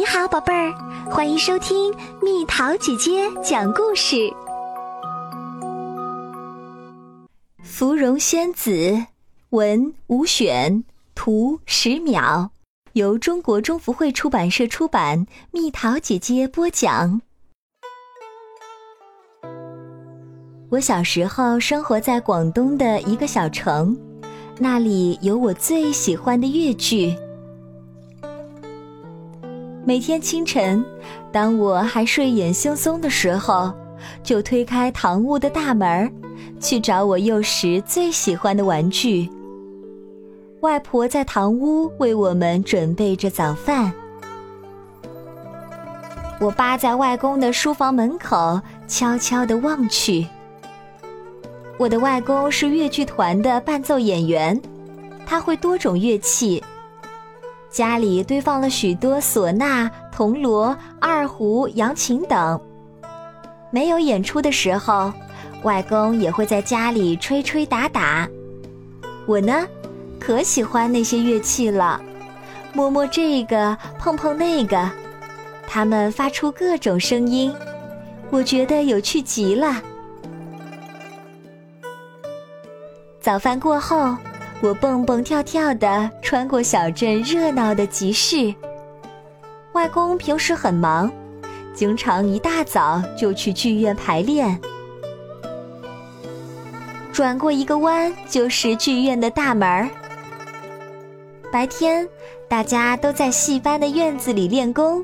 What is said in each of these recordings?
你好，宝贝儿，欢迎收听蜜桃姐姐讲故事。《芙蓉仙子》文吴选，图十秒，由中国中福会出版社出版。蜜桃姐姐播讲。我小时候生活在广东的一个小城，那里有我最喜欢的粤剧。每天清晨，当我还睡眼惺忪的时候，就推开堂屋的大门，去找我幼时最喜欢的玩具。外婆在堂屋为我们准备着早饭。我扒在外公的书房门口，悄悄地望去。我的外公是越剧团的伴奏演员，他会多种乐器。家里堆放了许多唢呐、铜锣、二胡、扬琴等。没有演出的时候，外公也会在家里吹吹打打。我呢，可喜欢那些乐器了，摸摸这个，碰碰那个，它们发出各种声音，我觉得有趣极了。早饭过后。我蹦蹦跳跳地穿过小镇热闹的集市。外公平时很忙，经常一大早就去剧院排练。转过一个弯就是剧院的大门儿。白天，大家都在戏班的院子里练功，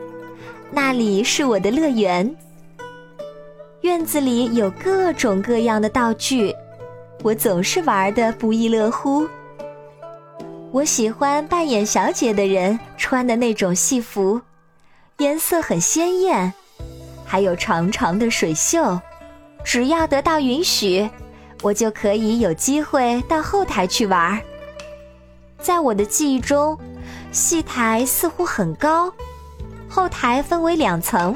那里是我的乐园。院子里有各种各样的道具，我总是玩的不亦乐乎。我喜欢扮演小姐的人穿的那种戏服，颜色很鲜艳，还有长长的水袖。只要得到允许，我就可以有机会到后台去玩。在我的记忆中，戏台似乎很高，后台分为两层，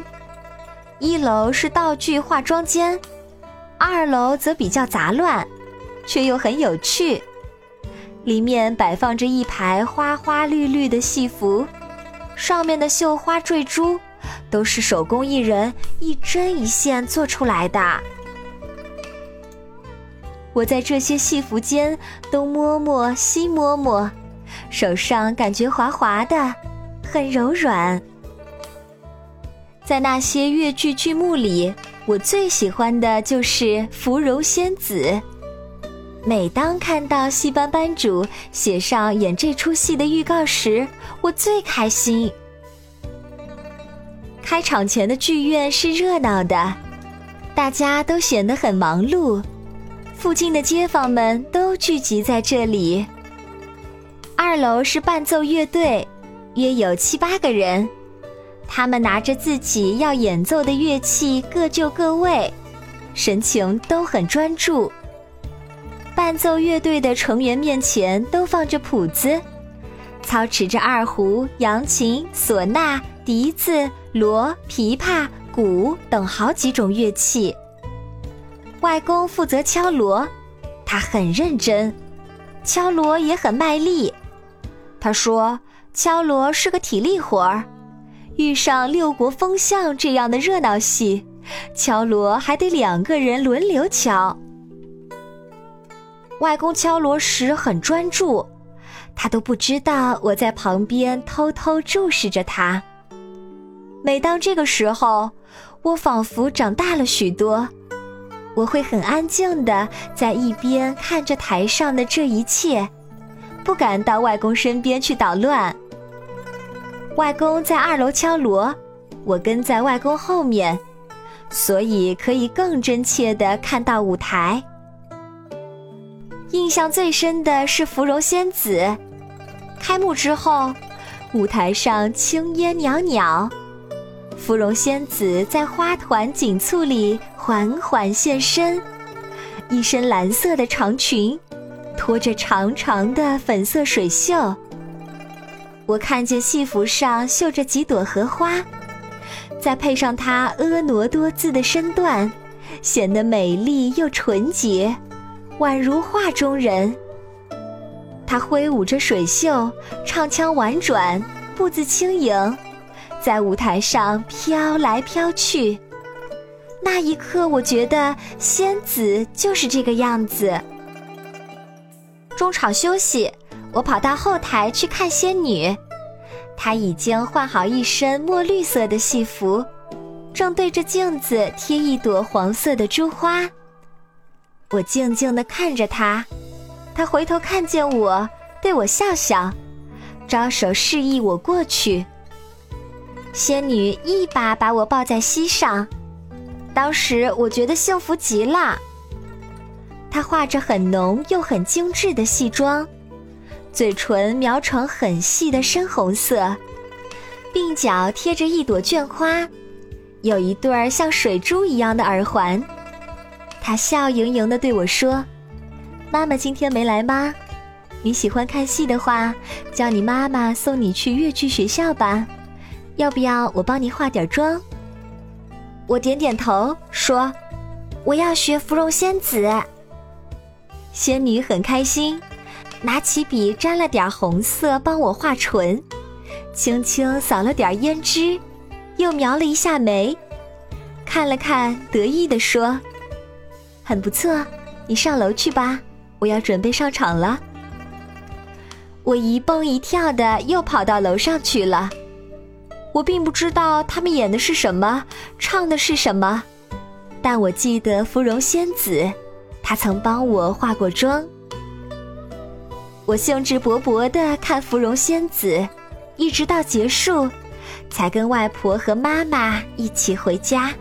一楼是道具化妆间，二楼则比较杂乱，却又很有趣。里面摆放着一排花花绿绿的戏服，上面的绣花坠珠都是手工艺人一针一线做出来的。我在这些戏服间东摸摸西摸摸，手上感觉滑滑的，很柔软。在那些越剧剧目里，我最喜欢的就是《芙蓉仙子》。每当看到戏班班主写上演这出戏的预告时，我最开心。开场前的剧院是热闹的，大家都显得很忙碌，附近的街坊们都聚集在这里。二楼是伴奏乐队，约有七八个人，他们拿着自己要演奏的乐器各就各位，神情都很专注。伴奏乐队的成员面前都放着谱子，操持着二胡、扬琴、唢呐、笛子、锣、琵琶、鼓等好几种乐器。外公负责敲锣，他很认真，敲锣也很卖力。他说：“敲锣是个体力活儿，遇上六国封相这样的热闹戏，敲锣还得两个人轮流敲。”外公敲锣时很专注，他都不知道我在旁边偷偷注视着他。每当这个时候，我仿佛长大了许多。我会很安静的在一边看着台上的这一切，不敢到外公身边去捣乱。外公在二楼敲锣，我跟在外公后面，所以可以更真切的看到舞台。印象最深的是《芙蓉仙子》，开幕之后，舞台上青烟袅袅，芙蓉仙子在花团锦簇里缓缓现身，一身蓝色的长裙，拖着长长的粉色水袖。我看见戏服上绣着几朵荷花，再配上她婀娜多姿的身段，显得美丽又纯洁。宛如画中人，他挥舞着水袖，唱腔婉转，步子轻盈，在舞台上飘来飘去。那一刻，我觉得仙子就是这个样子。中场休息，我跑到后台去看仙女，她已经换好一身墨绿色的戏服，正对着镜子贴一朵黄色的珠花。我静静地看着她，她回头看见我，对我笑笑，招手示意我过去。仙女一把把我抱在膝上。当时我觉得幸福极了。她画着很浓又很精致的戏妆，嘴唇描成很细的深红色，鬓角贴着一朵绢花，有一对儿像水珠一样的耳环。她笑盈盈地对我说：“妈妈今天没来吗？你喜欢看戏的话，叫你妈妈送你去越剧学校吧。要不要我帮你化点妆？”我点点头，说：“我要学芙蓉仙子。”仙女很开心，拿起笔沾了点红色帮我画唇，轻轻扫了点胭脂，又描了一下眉，看了看，得意地说：“很不错，你上楼去吧，我要准备上场了。”我一蹦一跳的又跑到楼上去了。我并不知道他们演的是什么，唱的是什么，但我记得芙蓉仙子，她曾帮我化过妆。我兴致勃勃地看芙蓉仙子，一直到结束，才跟外婆和妈妈一起回家。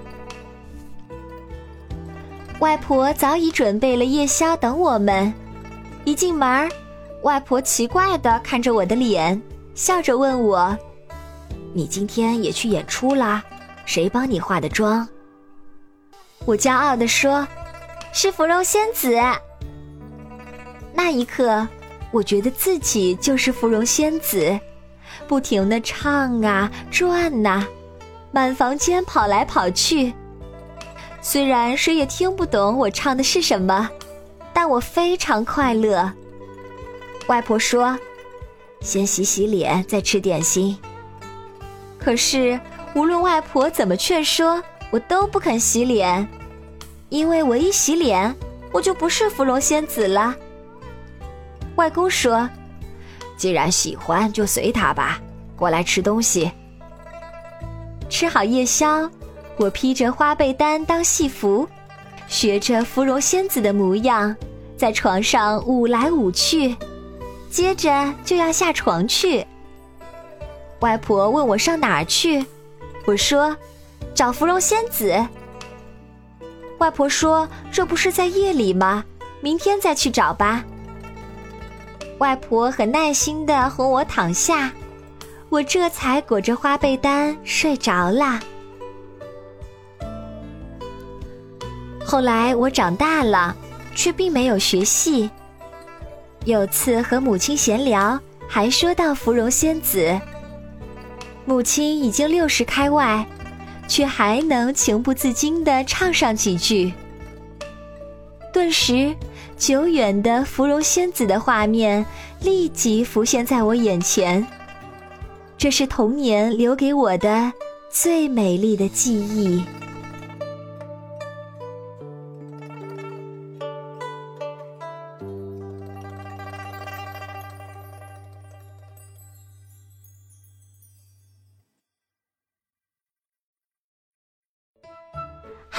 外婆早已准备了夜宵等我们。一进门，外婆奇怪的看着我的脸，笑着问我。你今天也去演出啦？谁帮你化的妆？我骄傲的说：“是芙蓉仙子。”那一刻，我觉得自己就是芙蓉仙子，不停的唱啊转呐，满房间跑来跑去。虽然谁也听不懂我唱的是什么，但我非常快乐。外婆说：“先洗洗脸，再吃点心。”可是，无论外婆怎么劝说，我都不肯洗脸，因为我一洗脸，我就不是芙蓉仙子了。外公说：“既然喜欢，就随他吧。过来吃东西。”吃好夜宵，我披着花被单当戏服，学着芙蓉仙子的模样，在床上舞来舞去，接着就要下床去。外婆问我上哪儿去，我说：“找芙蓉仙子。”外婆说：“这不是在夜里吗？明天再去找吧。”外婆很耐心的哄我躺下，我这才裹着花被单睡着了。后来我长大了，却并没有学戏。有次和母亲闲聊，还说到芙蓉仙子。母亲已经六十开外，却还能情不自禁地唱上几句。顿时，久远的芙蓉仙子的画面立即浮现在我眼前。这是童年留给我的最美丽的记忆。